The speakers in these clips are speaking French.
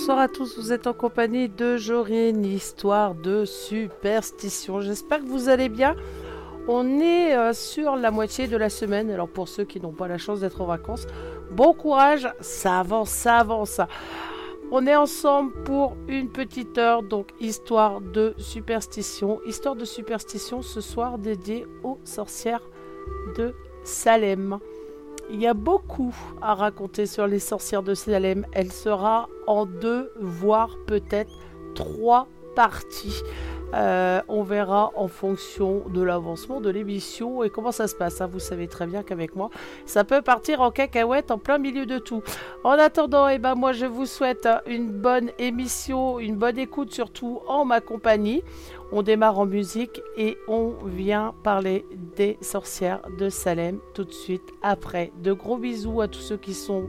Bonsoir à tous, vous êtes en compagnie de Jorine, histoire de superstition. J'espère que vous allez bien. On est euh, sur la moitié de la semaine, alors pour ceux qui n'ont pas la chance d'être en vacances, bon courage, ça avance, ça avance. On est ensemble pour une petite heure, donc histoire de superstition. Histoire de superstition ce soir dédiée aux sorcières de Salem. Il y a beaucoup à raconter sur les sorcières de Salem. Elle sera en deux, voire peut-être trois parties. Euh, on verra en fonction de l'avancement de l'émission et comment ça se passe. Hein. Vous savez très bien qu'avec moi, ça peut partir en cacahuète en plein milieu de tout. En attendant, eh ben, moi je vous souhaite une bonne émission, une bonne écoute surtout en ma compagnie. On démarre en musique et on vient parler des sorcières de Salem tout de suite après. De gros bisous à tous ceux qui sont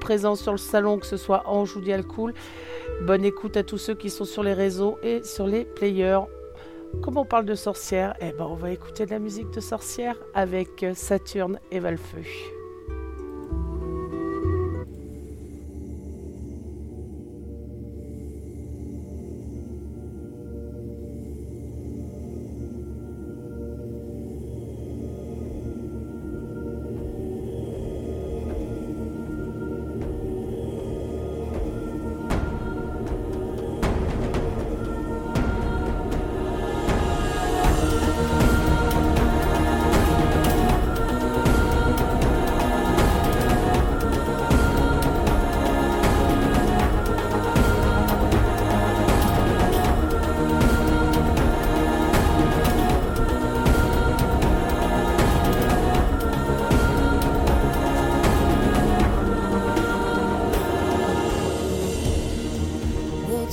présents sur le salon, que ce soit Ange ou Dialcool. Bonne écoute à tous ceux qui sont sur les réseaux et sur les players. Comme on parle de sorcières, eh ben on va écouter de la musique de sorcières avec Saturne et Valfeu.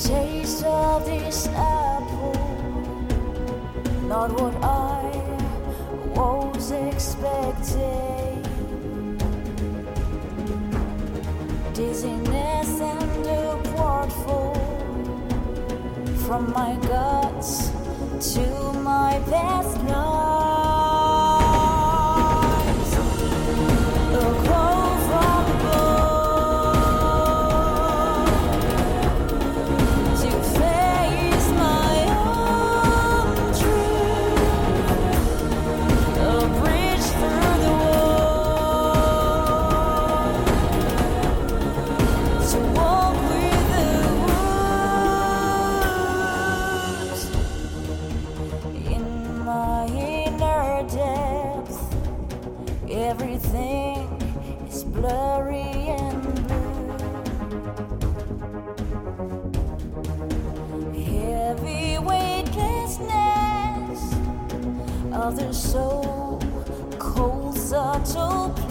taste of this apple, not what I was expecting. Dizziness and a portful from my guts to my best love. other so cold, subtle.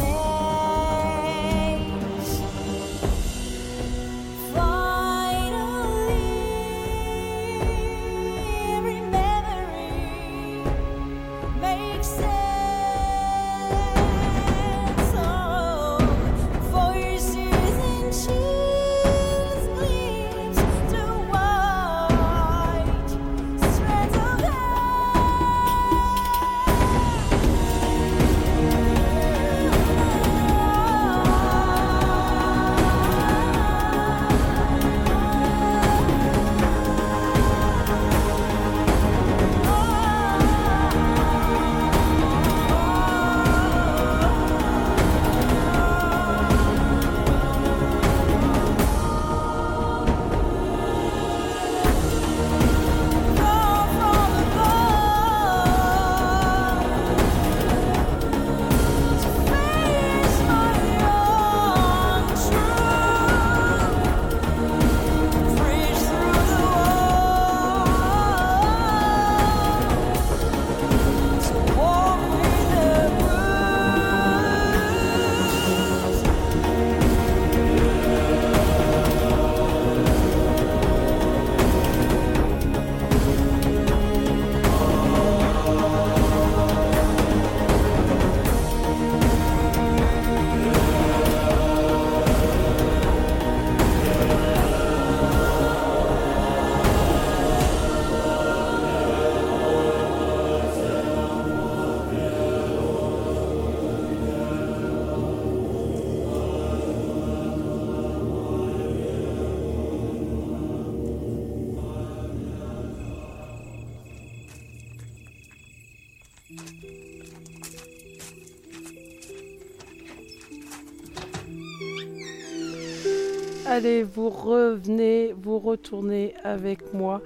Allez, vous revenez, vous retournez avec moi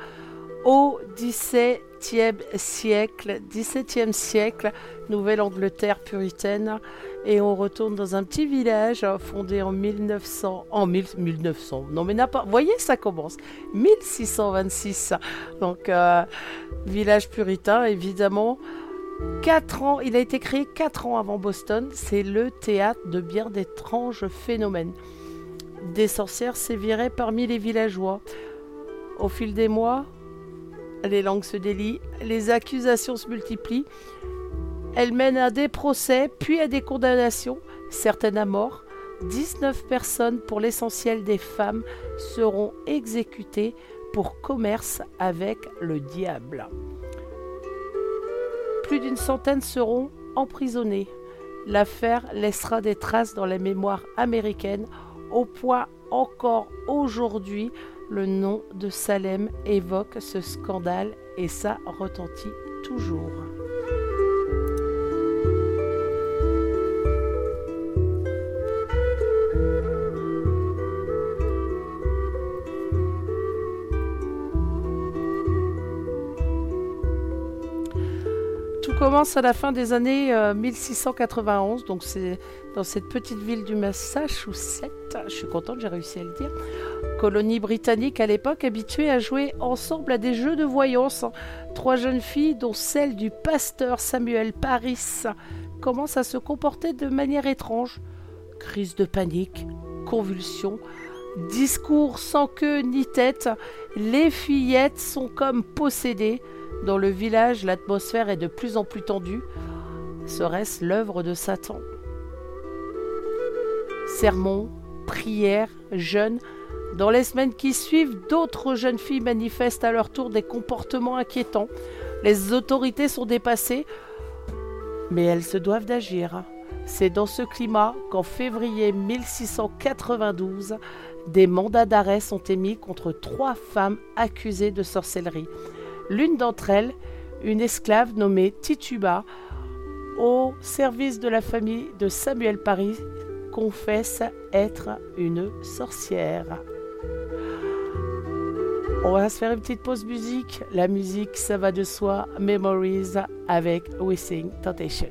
au XVIIe siècle, XVIIe siècle, Nouvelle-Angleterre puritaine, et on retourne dans un petit village fondé en 1900, en 1900, non mais n'a pas, voyez ça commence, 1626, donc euh, village puritain évidemment. 4 ans, il a été créé 4 ans avant Boston, c'est le théâtre de bien d'étranges phénomènes. Des sorcières séviraient parmi les villageois. Au fil des mois, les langues se délient, les accusations se multiplient. Elles mènent à des procès, puis à des condamnations, certaines à mort. 19 personnes, pour l'essentiel des femmes, seront exécutées pour commerce avec le diable. Plus d'une centaine seront emprisonnées. L'affaire laissera des traces dans la mémoire américaine au point encore aujourd'hui le nom de Salem évoque ce scandale et ça retentit toujours. commence à la fin des années 1691, euh, donc c'est dans cette petite ville du Massachusetts, je suis contente, j'ai réussi à le dire, colonie britannique à l'époque, habituée à jouer ensemble à des jeux de voyance. Trois jeunes filles, dont celle du pasteur Samuel Paris, commencent à se comporter de manière étrange. Crise de panique, convulsions, discours sans queue ni tête, les fillettes sont comme possédées. Dans le village, l'atmosphère est de plus en plus tendue. Serait-ce l'œuvre de Satan? Sermons, prières, jeûnes. Dans les semaines qui suivent, d'autres jeunes filles manifestent à leur tour des comportements inquiétants. Les autorités sont dépassées, mais elles se doivent d'agir. C'est dans ce climat qu'en février 1692, des mandats d'arrêt sont émis contre trois femmes accusées de sorcellerie. L'une d'entre elles, une esclave nommée Tituba, au service de la famille de Samuel Paris, confesse être une sorcière. On va se faire une petite pause musique. La musique, ça va de soi. Memories avec Wishing Temptation.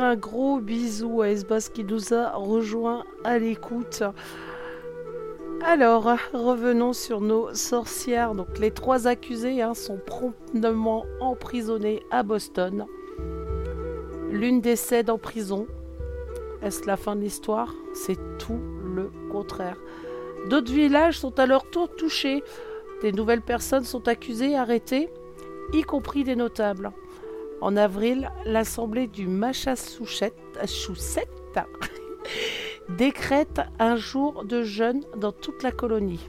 Un gros bisou à Esbas qui nous a rejoint à l'écoute. Alors, revenons sur nos sorcières. Donc, les trois accusés hein, sont promptement emprisonnés à Boston. L'une décède en prison. Est-ce la fin de l'histoire? C'est tout le contraire. D'autres villages sont à leur tour touchés. Des nouvelles personnes sont accusées, arrêtées, y compris des notables. En avril, l'Assemblée du Massachusetts décrète un jour de jeûne dans toute la colonie.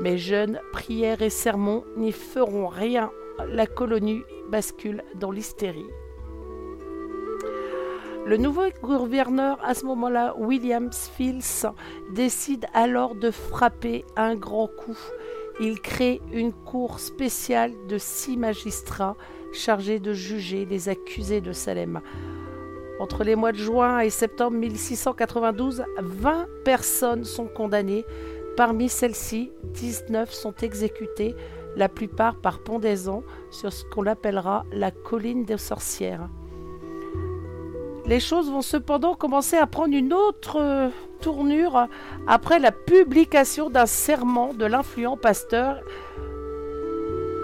Mais jeûnes, prières et sermons n'y feront rien. La colonie bascule dans l'hystérie. Le nouveau gouverneur, à ce moment-là, William Fields, décide alors de frapper un grand coup. Il crée une cour spéciale de six magistrats chargés de juger les accusés de Salem. Entre les mois de juin et septembre 1692, 20 personnes sont condamnées. Parmi celles-ci, 19 sont exécutées, la plupart par pendaison, sur ce qu'on appellera la colline des sorcières. Les choses vont cependant commencer à prendre une autre euh, tournure après la publication d'un serment de l'influent pasteur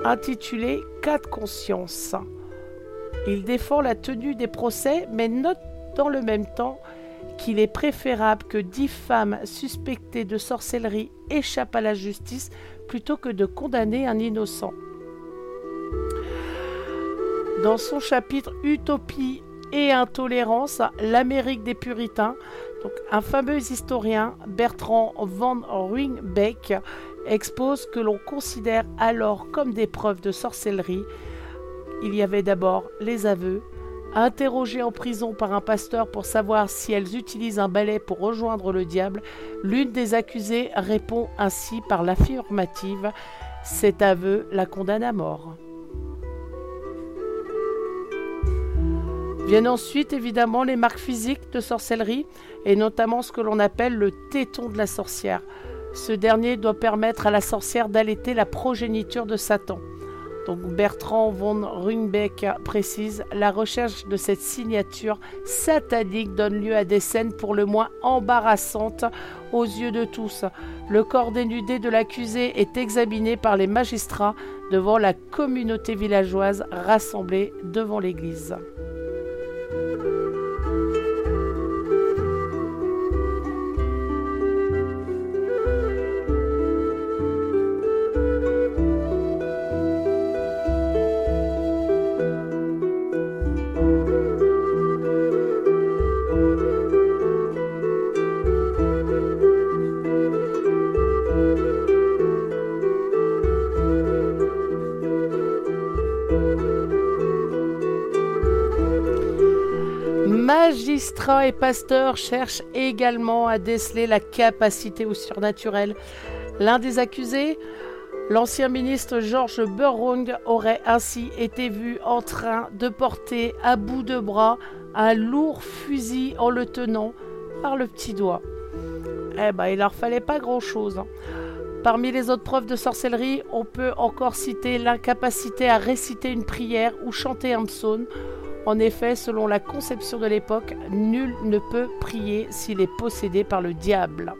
intitulé Cas de conscience. Il défend la tenue des procès, mais note dans le même temps qu'il est préférable que dix femmes suspectées de sorcellerie échappent à la justice plutôt que de condamner un innocent. Dans son chapitre Utopie et intolérance, l'Amérique des puritains. Un fameux historien, Bertrand van Ruynbeck, expose que l'on considère alors comme des preuves de sorcellerie. Il y avait d'abord les aveux, interrogées en prison par un pasteur pour savoir si elles utilisent un balai pour rejoindre le diable, l'une des accusées répond ainsi par l'affirmative. Cet aveu la condamne à mort. Viennent ensuite évidemment les marques physiques de sorcellerie et notamment ce que l'on appelle le téton de la sorcière. Ce dernier doit permettre à la sorcière d'allaiter la progéniture de Satan. Donc Bertrand von Runbeck précise la recherche de cette signature satanique donne lieu à des scènes pour le moins embarrassantes aux yeux de tous. Le corps dénudé de l'accusé est examiné par les magistrats devant la communauté villageoise rassemblée devant l'église. Et pasteurs cherchent également à déceler la capacité au surnaturel. L'un des accusés, l'ancien ministre George Burrung, aurait ainsi été vu en train de porter à bout de bras un lourd fusil en le tenant par le petit doigt. Eh ben, il leur fallait pas grand-chose. Hein. Parmi les autres preuves de sorcellerie, on peut encore citer l'incapacité à réciter une prière ou chanter un psaume en effet, selon la conception de l'époque, nul ne peut prier s'il est possédé par le diable.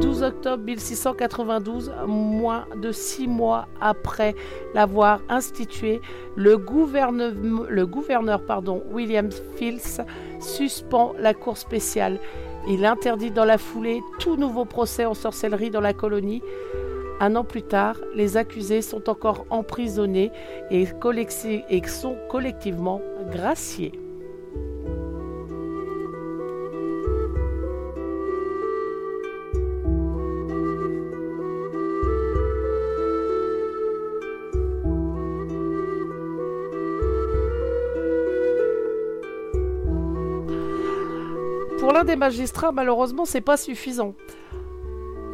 12 octobre 1692, moins de six mois après l'avoir institué, le gouverneur, pardon, William Fields suspend la cour spéciale. Il interdit dans la foulée tout nouveau procès en sorcellerie dans la colonie. Un an plus tard, les accusés sont encore emprisonnés et, sont collectivement graciés. Pour l'un des magistrats, malheureusement, c'est pas suffisant.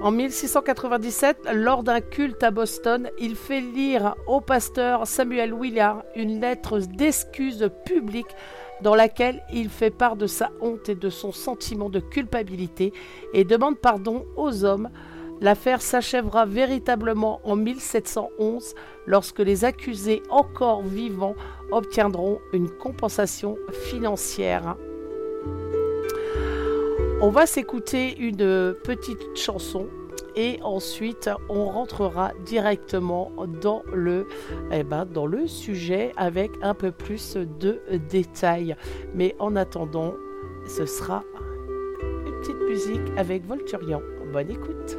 En 1697, lors d'un culte à Boston, il fait lire au pasteur Samuel Willard une lettre d'excuse publique dans laquelle il fait part de sa honte et de son sentiment de culpabilité et demande pardon aux hommes L'affaire s'achèvera véritablement en 1711 lorsque les accusés encore vivants obtiendront une compensation financière. On va s'écouter une petite chanson et ensuite on rentrera directement dans le, eh ben, dans le sujet avec un peu plus de détails. Mais en attendant, ce sera une petite musique avec Volturian. Bonne écoute.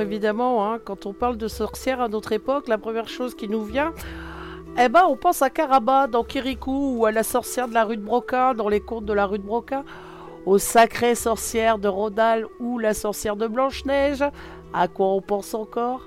Évidemment, hein, quand on parle de sorcières à notre époque, la première chose qui nous vient, eh ben, on pense à Karaba dans Kirikou ou à la sorcière de la rue de Broca dans les contes de la rue de Broca, aux sacrées sorcières de Rodal ou la sorcière de Blanche-Neige. À quoi on pense encore?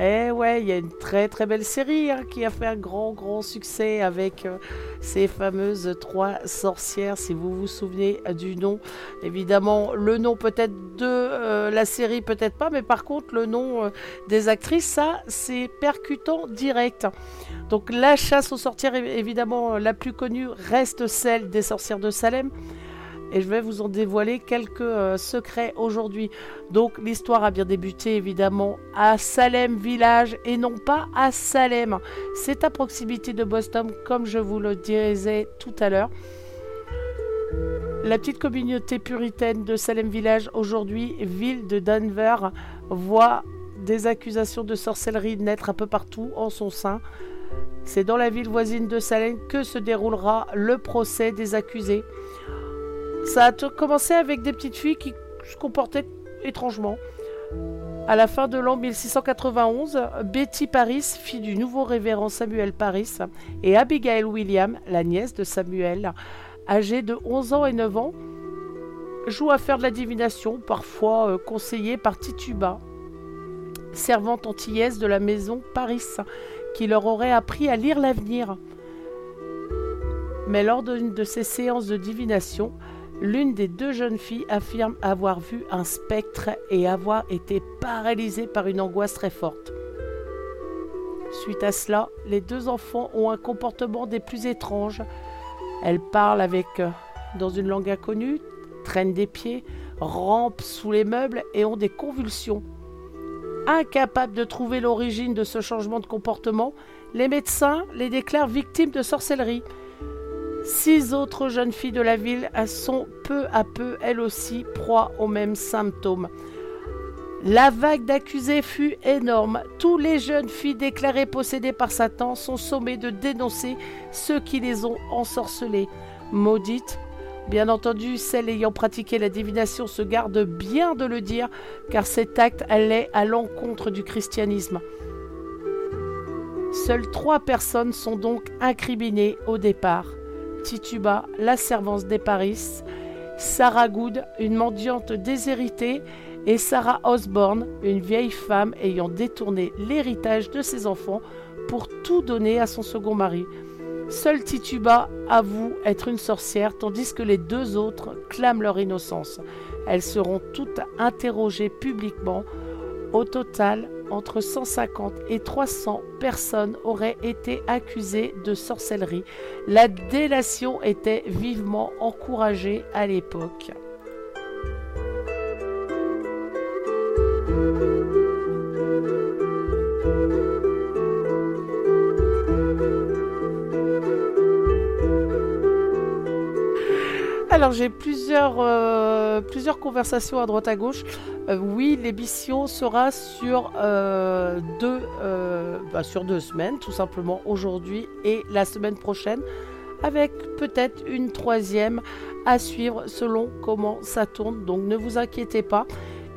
Eh ouais, il y a une très très belle série hein, qui a fait un grand grand succès avec euh, ces fameuses trois sorcières, si vous vous souvenez du nom. Évidemment, le nom peut-être de euh, la série, peut-être pas, mais par contre le nom euh, des actrices, ça c'est percutant direct. Donc la chasse aux sorcières, évidemment, la plus connue reste celle des sorcières de Salem. Et je vais vous en dévoiler quelques euh, secrets aujourd'hui. Donc l'histoire a bien débuté évidemment à Salem village et non pas à Salem. C'est à proximité de Boston comme je vous le disais tout à l'heure. La petite communauté puritaine de Salem Village, aujourd'hui ville de Denver, voit des accusations de sorcellerie naître un peu partout en son sein. C'est dans la ville voisine de Salem que se déroulera le procès des accusés. Ça a commencé avec des petites filles qui se comportaient étrangement. À la fin de l'an 1691, Betty Paris, fille du nouveau révérend Samuel Paris, et Abigail William, la nièce de Samuel, âgée de 11 ans et 9 ans, jouent à faire de la divination, parfois euh, conseillée par Tituba, servante antillaise de la maison Paris, qui leur aurait appris à lire l'avenir. Mais lors d'une de ces séances de divination, L'une des deux jeunes filles affirme avoir vu un spectre et avoir été paralysée par une angoisse très forte. Suite à cela, les deux enfants ont un comportement des plus étranges. Elles parlent avec euh, dans une langue inconnue, traînent des pieds, rampent sous les meubles et ont des convulsions. Incapables de trouver l'origine de ce changement de comportement, les médecins les déclarent victimes de sorcellerie Six autres jeunes filles de la ville sont peu à peu, elles aussi, proies aux mêmes symptômes. La vague d'accusés fut énorme. Tous les jeunes filles déclarées possédées par Satan sont sommées de dénoncer ceux qui les ont ensorcelées. Maudites, bien entendu, celles ayant pratiqué la divination se gardent bien de le dire, car cet acte allait à l'encontre du christianisme. Seules trois personnes sont donc incriminées au départ. Tituba, la servante des Paris, Sarah Good, une mendiante déshéritée, et Sarah Osborne, une vieille femme ayant détourné l'héritage de ses enfants pour tout donner à son second mari. Seule Tituba avoue être une sorcière, tandis que les deux autres clament leur innocence. Elles seront toutes interrogées publiquement. Au total, entre 150 et 300 personnes auraient été accusées de sorcellerie. La délation était vivement encouragée à l'époque. Alors j'ai plusieurs, euh, plusieurs conversations à droite à gauche. Euh, oui, l'émission sera euh, deux, bah, sur deux semaines, tout simplement aujourd'hui et la semaine prochaine, avec peut-être une troisième à suivre selon comment ça tourne. Donc ne vous inquiétez pas.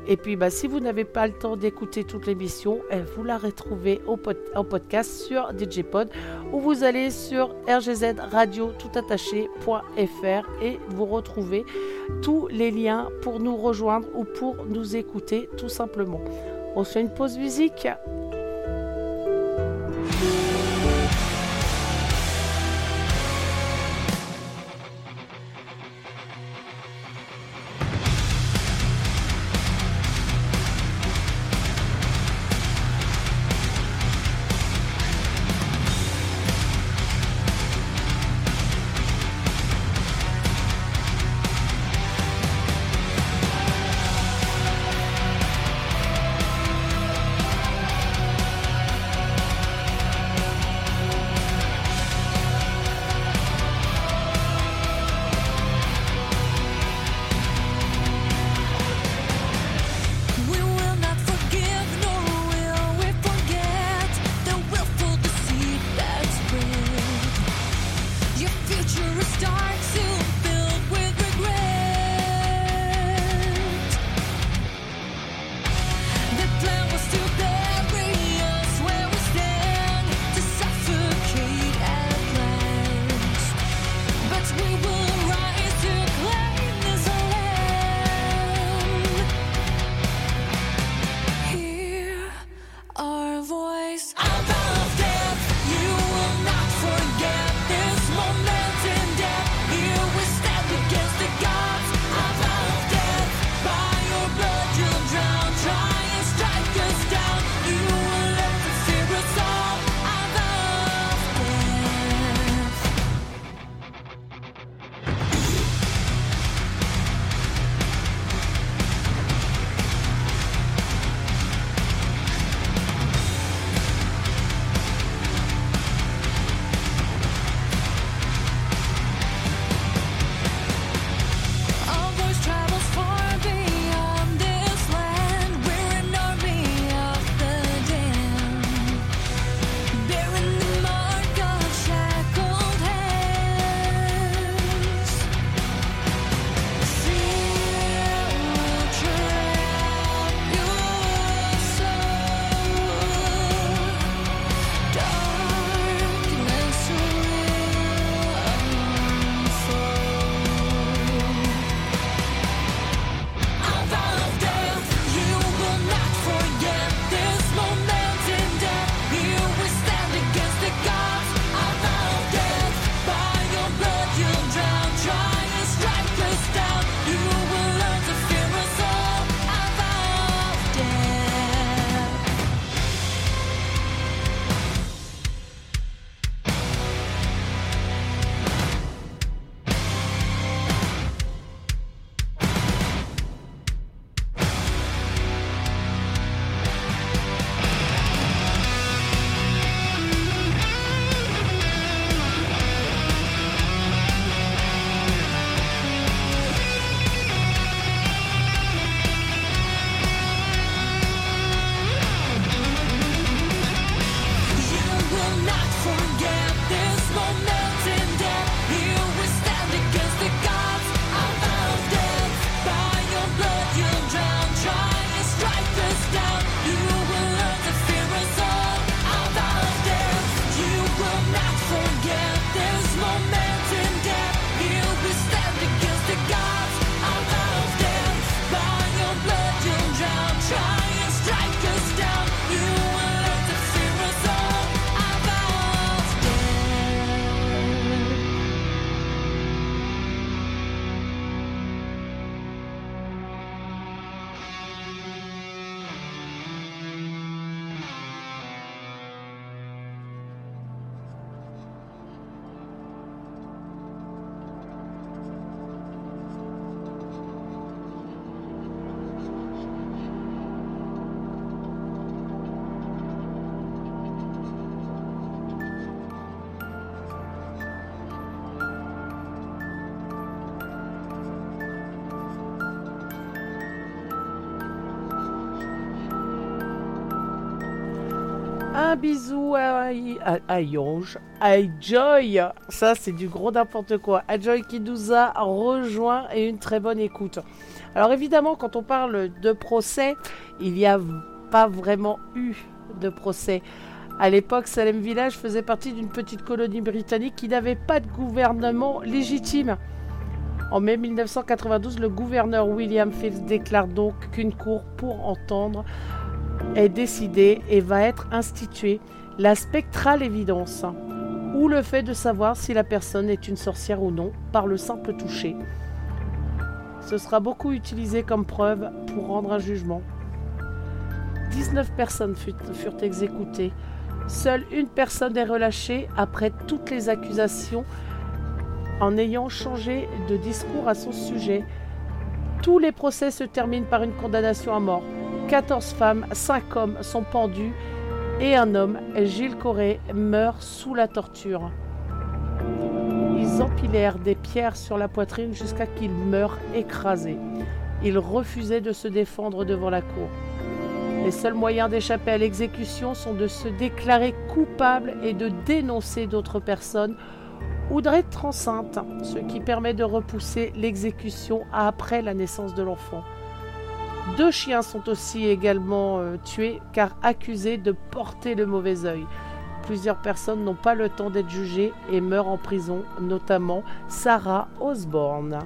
Et puis, bah, si vous n'avez pas le temps d'écouter toute l'émission, eh, vous la retrouvez au podcast sur DJPod ou vous allez sur rgzradio.toutattaché.fr et vous retrouvez tous les liens pour nous rejoindre ou pour nous écouter tout simplement. On fait une pause musique. Un bisou à, à, à Yonge, à Joy. Ça, c'est du gros n'importe quoi. À Joy qui nous a rejoint et une très bonne écoute. Alors évidemment, quand on parle de procès, il n'y a pas vraiment eu de procès. À l'époque, Salem Village faisait partie d'une petite colonie britannique qui n'avait pas de gouvernement légitime. En mai 1992, le gouverneur William Fields déclare donc qu'une cour pour entendre est décidée et va être instituée la spectrale évidence, ou le fait de savoir si la personne est une sorcière ou non par le simple toucher. Ce sera beaucoup utilisé comme preuve pour rendre un jugement. 19 personnes furent exécutées. Seule une personne est relâchée après toutes les accusations en ayant changé de discours à son sujet. Tous les procès se terminent par une condamnation à mort. 14 femmes, 5 hommes sont pendus et un homme, Gilles Corré, meurt sous la torture. Ils empilèrent des pierres sur la poitrine jusqu'à qu'il meure écrasé. Il refusait de se défendre devant la cour. Les seuls moyens d'échapper à l'exécution sont de se déclarer coupable et de dénoncer d'autres personnes ou d'être enceinte, ce qui permet de repousser l'exécution après la naissance de l'enfant. Deux chiens sont aussi également euh, tués car accusés de porter le mauvais œil. Plusieurs personnes n'ont pas le temps d'être jugées et meurent en prison, notamment Sarah Osborne.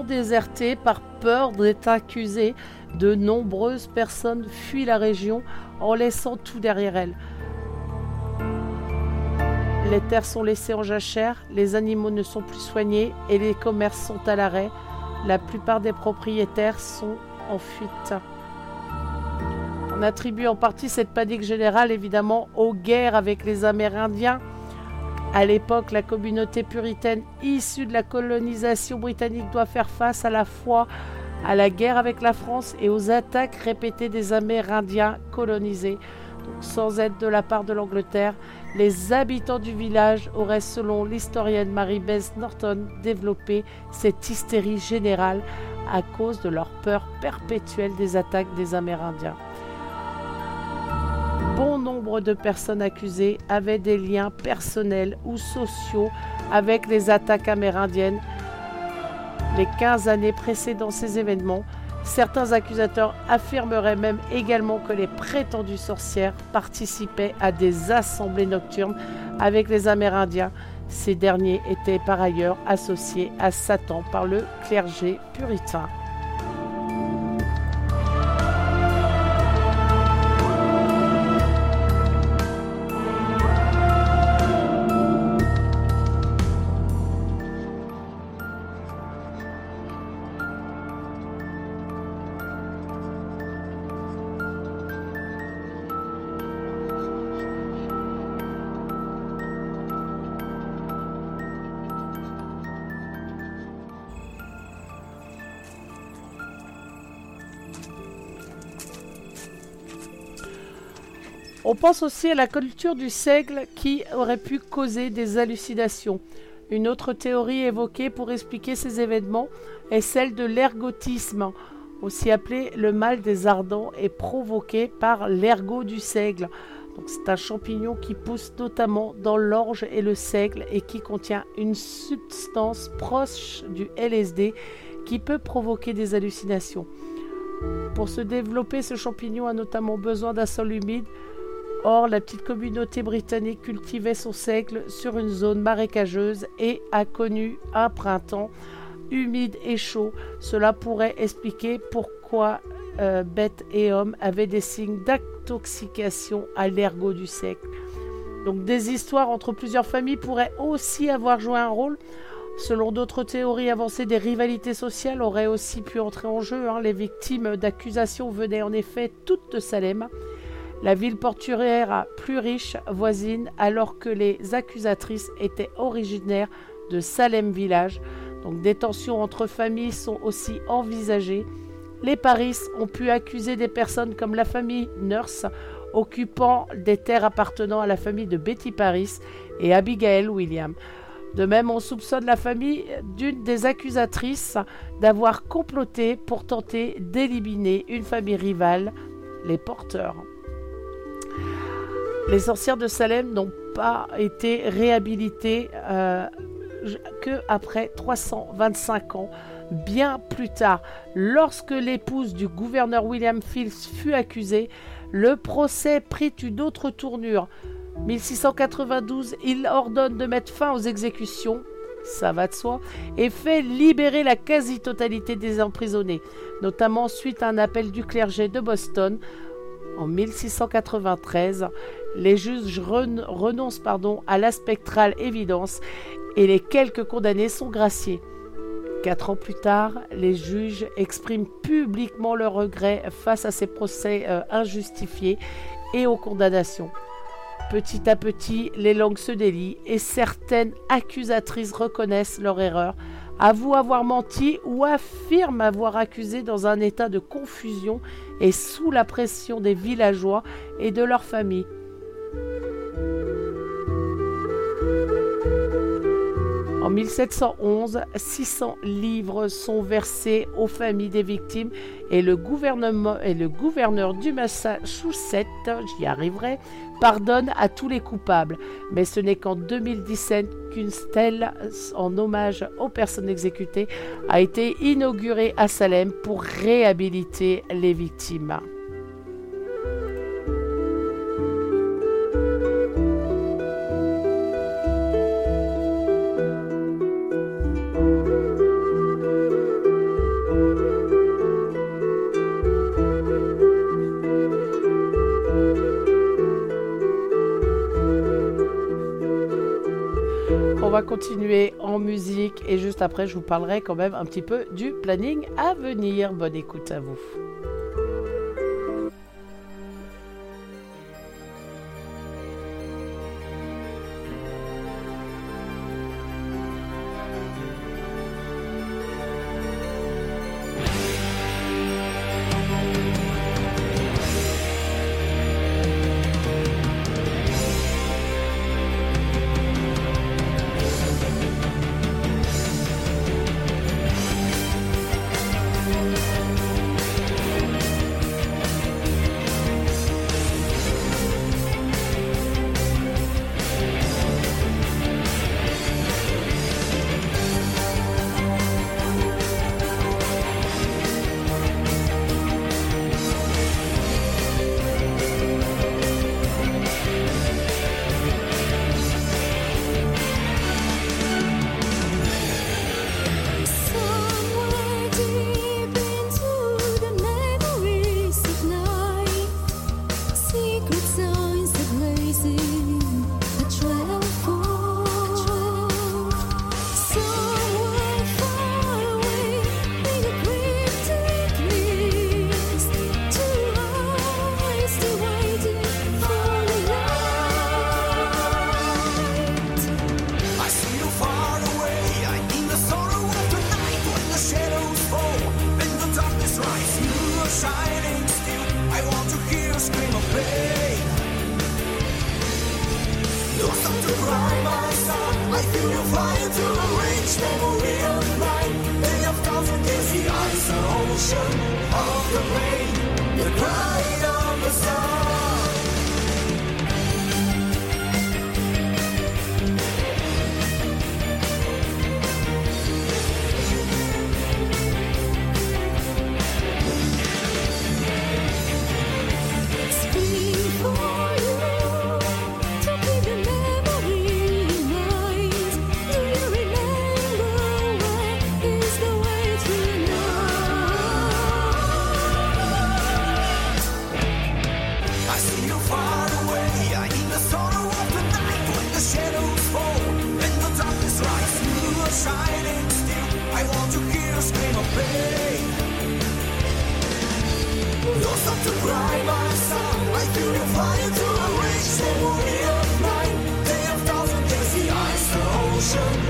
Quasiment déserté par peur d'être accusé. De nombreuses personnes fuient la région en laissant tout derrière elles. Les terres sont laissées en jachère, les animaux ne sont plus soignés et les commerces sont à l'arrêt. La plupart des propriétaires sont en fuite. On attribue en partie cette panique générale évidemment aux guerres avec les Amérindiens à l'époque, la communauté puritaine issue de la colonisation britannique doit faire face à la fois à la guerre avec la France et aux attaques répétées des Amérindiens colonisés. sans aide de la part de l'Angleterre, les habitants du village auraient, selon l'historienne Mary Beth Norton, développé cette hystérie générale à cause de leur peur perpétuelle des attaques des Amérindiens bon nombre de personnes accusées avaient des liens personnels ou sociaux avec les attaques amérindiennes. Les 15 années précédant ces événements, certains accusateurs affirmeraient même également que les prétendues sorcières participaient à des assemblées nocturnes avec les Amérindiens. Ces derniers étaient par ailleurs associés à Satan par le clergé puritain. Pense aussi à la culture du seigle qui aurait pu causer des hallucinations. Une autre théorie évoquée pour expliquer ces événements est celle de l'ergotisme, aussi appelé le mal des ardents, et provoqué par l'ergot du seigle. C'est un champignon qui pousse notamment dans l'orge et le seigle et qui contient une substance proche du LSD qui peut provoquer des hallucinations. Pour se développer, ce champignon a notamment besoin d'un sol humide, Or, la petite communauté britannique cultivait son seigle sur une zone marécageuse et a connu un printemps humide et chaud. Cela pourrait expliquer pourquoi euh, bêtes et hommes avaient des signes d'intoxication à l'ergot du seigle. Donc des histoires entre plusieurs familles pourraient aussi avoir joué un rôle. Selon d'autres théories avancées, des rivalités sociales auraient aussi pu entrer en jeu. Hein. Les victimes d'accusations venaient en effet toutes de Salem, la ville portuaire plus riche voisine, alors que les accusatrices étaient originaires de Salem Village. Donc des tensions entre familles sont aussi envisagées. Les Paris ont pu accuser des personnes comme la famille Nurse occupant des terres appartenant à la famille de Betty Paris et Abigail William. De même, on soupçonne la famille d'une des accusatrices d'avoir comploté pour tenter d'éliminer une famille rivale, les porteurs. Les sorcières de Salem n'ont pas été réhabilitées euh, que après 325 ans, bien plus tard, lorsque l'épouse du gouverneur William Fields fut accusée, le procès prit une autre tournure. 1692, il ordonne de mettre fin aux exécutions, ça va de soi, et fait libérer la quasi-totalité des emprisonnés, notamment suite à un appel du clergé de Boston. En 1693, les juges renoncent pardon, à la spectrale évidence et les quelques condamnés sont graciés. Quatre ans plus tard, les juges expriment publiquement leur regret face à ces procès euh, injustifiés et aux condamnations. Petit à petit, les langues se délient et certaines accusatrices reconnaissent leur erreur, avouent avoir menti ou affirment avoir accusé dans un état de confusion et sous la pression des villageois et de leurs familles. En 1711, 600 livres sont versés aux familles des victimes et le, gouverneur du Massachusetts, j'y arriverai, pardonne à tous les coupables. Mais ce n'est qu'en 2017 qu'une stèle en hommage aux personnes exécutées a été inaugurée à Salem pour réhabiliter les victimes. Continuer en musique et juste après, je vous parlerai quand même un petit peu du planning à venir. Bonne écoute à vous. Ocean,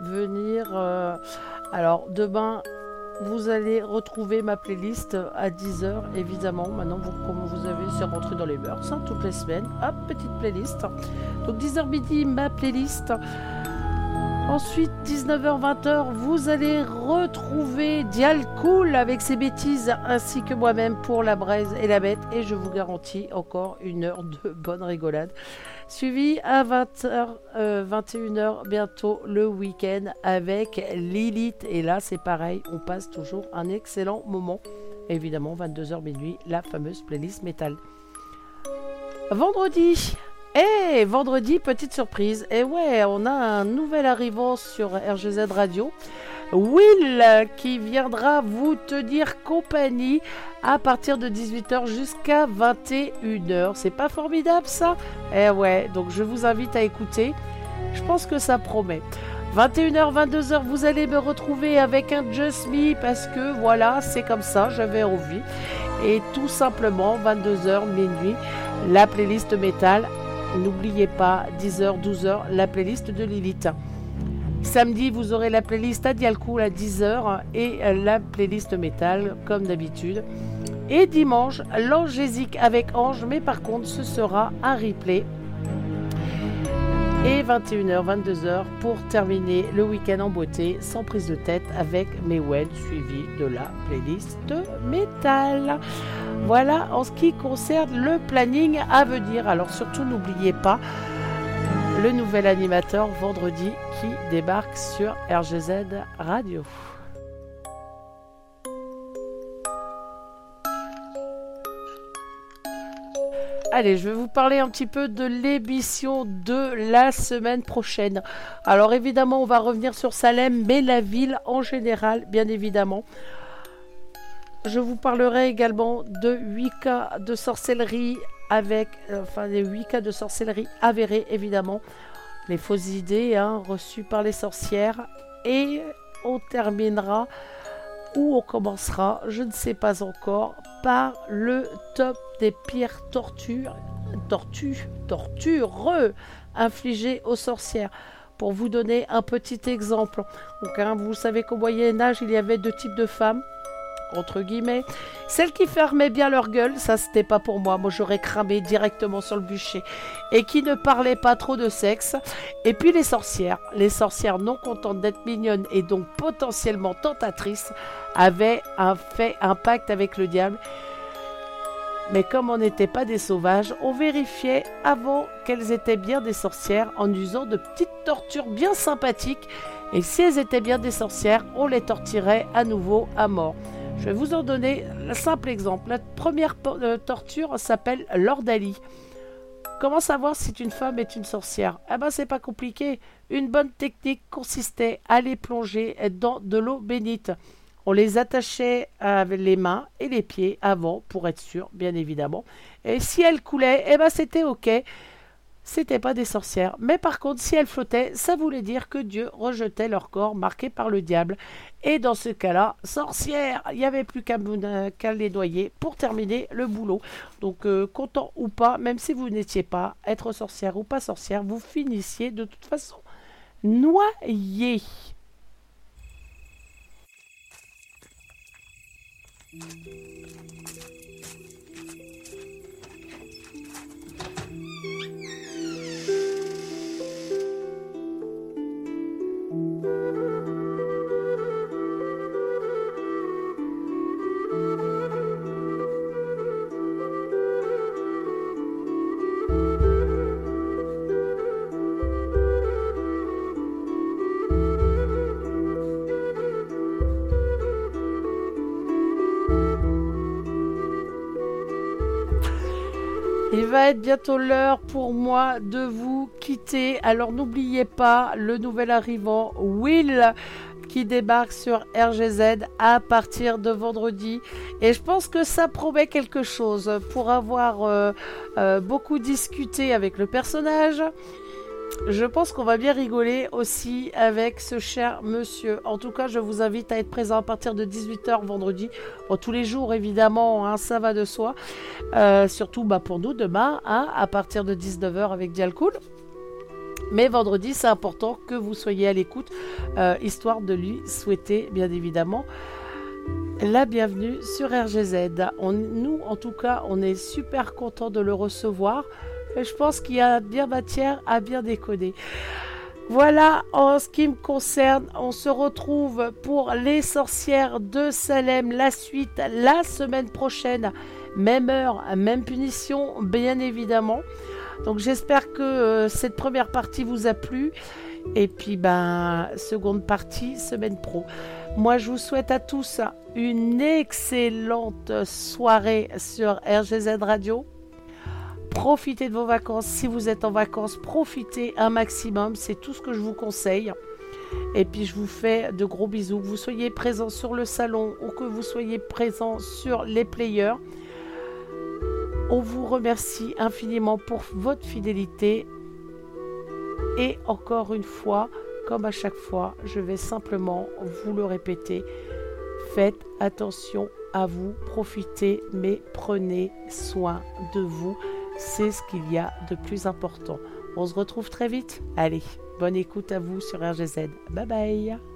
venir. euh, alors, demain, vous allez retrouver ma playlist à 10h, évidemment. Maintenant, vous, comme vous avez, c'est rentré dans les mœurs, hein, toutes les semaines. Hop, petite playlist. Donc, 10h midi, ma playlist. Ensuite, 19h-20h, vous allez retrouver Dial Cool avec ses bêtises, ainsi que moi-même pour la braise et la bête. Et je vous garantis encore une heure de bonne rigolade. Suivi à 20h, 21h, bientôt le week-end avec Lilith. Et là, c'est pareil, on passe toujours un excellent moment. Évidemment, 22h minuit, la fameuse playlist métal. Vendredi, et vendredi, petite surprise. Et ouais, on a un nouvel arrivant sur RGZ Radio. Will qui viendra vous tenir compagnie à partir de 18h jusqu'à 21h. C'est pas formidable ça? Eh ouais, donc je vous invite à écouter. Je pense que ça promet. 21h, 22h, vous allez me retrouver avec un Just Me parce que voilà, c'est comme ça, j'avais envie. Et tout simplement, 22h, minuit, la playlist métal N'oubliez pas, 10h, 12h, la playlist de Lilith. Samedi, vous aurez la playlist Adialcool à 10h et la playlist métal, comme d'habitude. Et dimanche, l'Angésique avec Ange, mais par contre, ce sera un replay. Et 21h, 22h pour terminer le week-end en beauté, sans prise de tête, avec Mewen, suivi de la playlist métal. Voilà en ce qui concerne le planning à venir. Alors surtout n'oubliez pas le nouvel animateur vendredi qui débarque sur RGZ Radio. Allez, je vais vous parler un petit peu de l'émission de la semaine prochaine. Alors évidemment, on va revenir sur Salem, mais la ville en général, bien évidemment. Je vous parlerai également de 8 cas de sorcellerie avec, euh, enfin des 8 cas de sorcellerie avérés évidemment. les fausses idées hein, reçues par les sorcières. Et on terminera ou on commencera, je ne sais pas encore, par le top des pires tortures, tortues, tortures infligées aux sorcières. Pour vous donner un petit exemple, hein, vous savez qu'au Moyen Âge, il y avait deux types de femmes entre guillemets. Celles qui fermaient bien leur gueule, ça c'était pas pour moi. Moi j'aurais cramé directement sur le bûcher. Et qui ne parlaient pas trop de sexe. Et puis les sorcières. Les sorcières non contentes d'être mignonnes et donc potentiellement tentatrices avaient un fait un pacte avec le diable. Mais comme on n'était pas des sauvages, on vérifiait avant qu'elles étaient bien des sorcières en usant de petites tortures bien sympathiques. Et si elles étaient bien des sorcières, on les torturait à nouveau à mort. Je vais vous en donner un simple exemple. La première euh, torture s'appelle l'ordalie. Comment savoir si une femme est une sorcière? Eh ben c'est pas compliqué. Une bonne technique consistait à les plonger dans de l'eau bénite. On les attachait avec les mains et les pieds avant pour être sûr, bien évidemment. Et si elles coulaient, eh ben c'était ok. C'était pas des sorcières. Mais par contre, si elles flottaient, ça voulait dire que Dieu rejetait leur corps marqué par le diable. Et dans ce cas-là, sorcière, il n'y avait plus qu'à les noyer pour terminer le boulot. Donc, euh, content ou pas, même si vous n'étiez pas être sorcière ou pas sorcière, vous finissiez de toute façon noyé. Il va être bientôt l'heure pour moi de vous Alors n'oubliez pas le nouvel arrivant Will qui débarque sur RGZ à partir de vendredi. Et je pense que ça promet quelque chose pour avoir euh, euh, beaucoup discuté avec le personnage. Je pense qu'on va bien rigoler aussi avec ce cher monsieur. En tout cas, je vous invite à être présent à partir de 18h vendredi. Bon, tous les jours, évidemment, hein, ça va de soi. Euh, surtout bah, pour nous, demain, hein, à partir de 19h avec Dialcool. Mais vendredi, c'est important que vous soyez à l'écoute, euh, histoire de lui souhaiter, bien évidemment, la bienvenue sur RGZ. Nous, en tout cas, on est super content de le recevoir. Et je pense qu'il y a bien matière à bien décoder. Voilà en ce qui me concerne. On se retrouve pour les sorcières de Salem, la suite la semaine prochaine. Même heure, même punition, bien évidemment. Donc j'espère que euh, cette première partie vous a plu. Et puis ben seconde partie, semaine pro. Moi je vous souhaite à tous une excellente soirée sur RGZ Radio. Profitez de vos vacances. Si vous êtes en vacances, profitez un maximum. C'est tout ce que je vous conseille. Et puis je vous fais de gros bisous. Que vous soyez présent sur le salon ou que vous soyez présent sur les players. On vous remercie infiniment pour votre fidélité. Et encore une fois, comme à chaque fois, je vais simplement vous le répéter. Faites attention à vous, profitez, mais prenez soin de vous. C'est ce qu'il y a de plus important. On se retrouve très vite. Allez, bonne écoute à vous sur RGZ. Bye bye.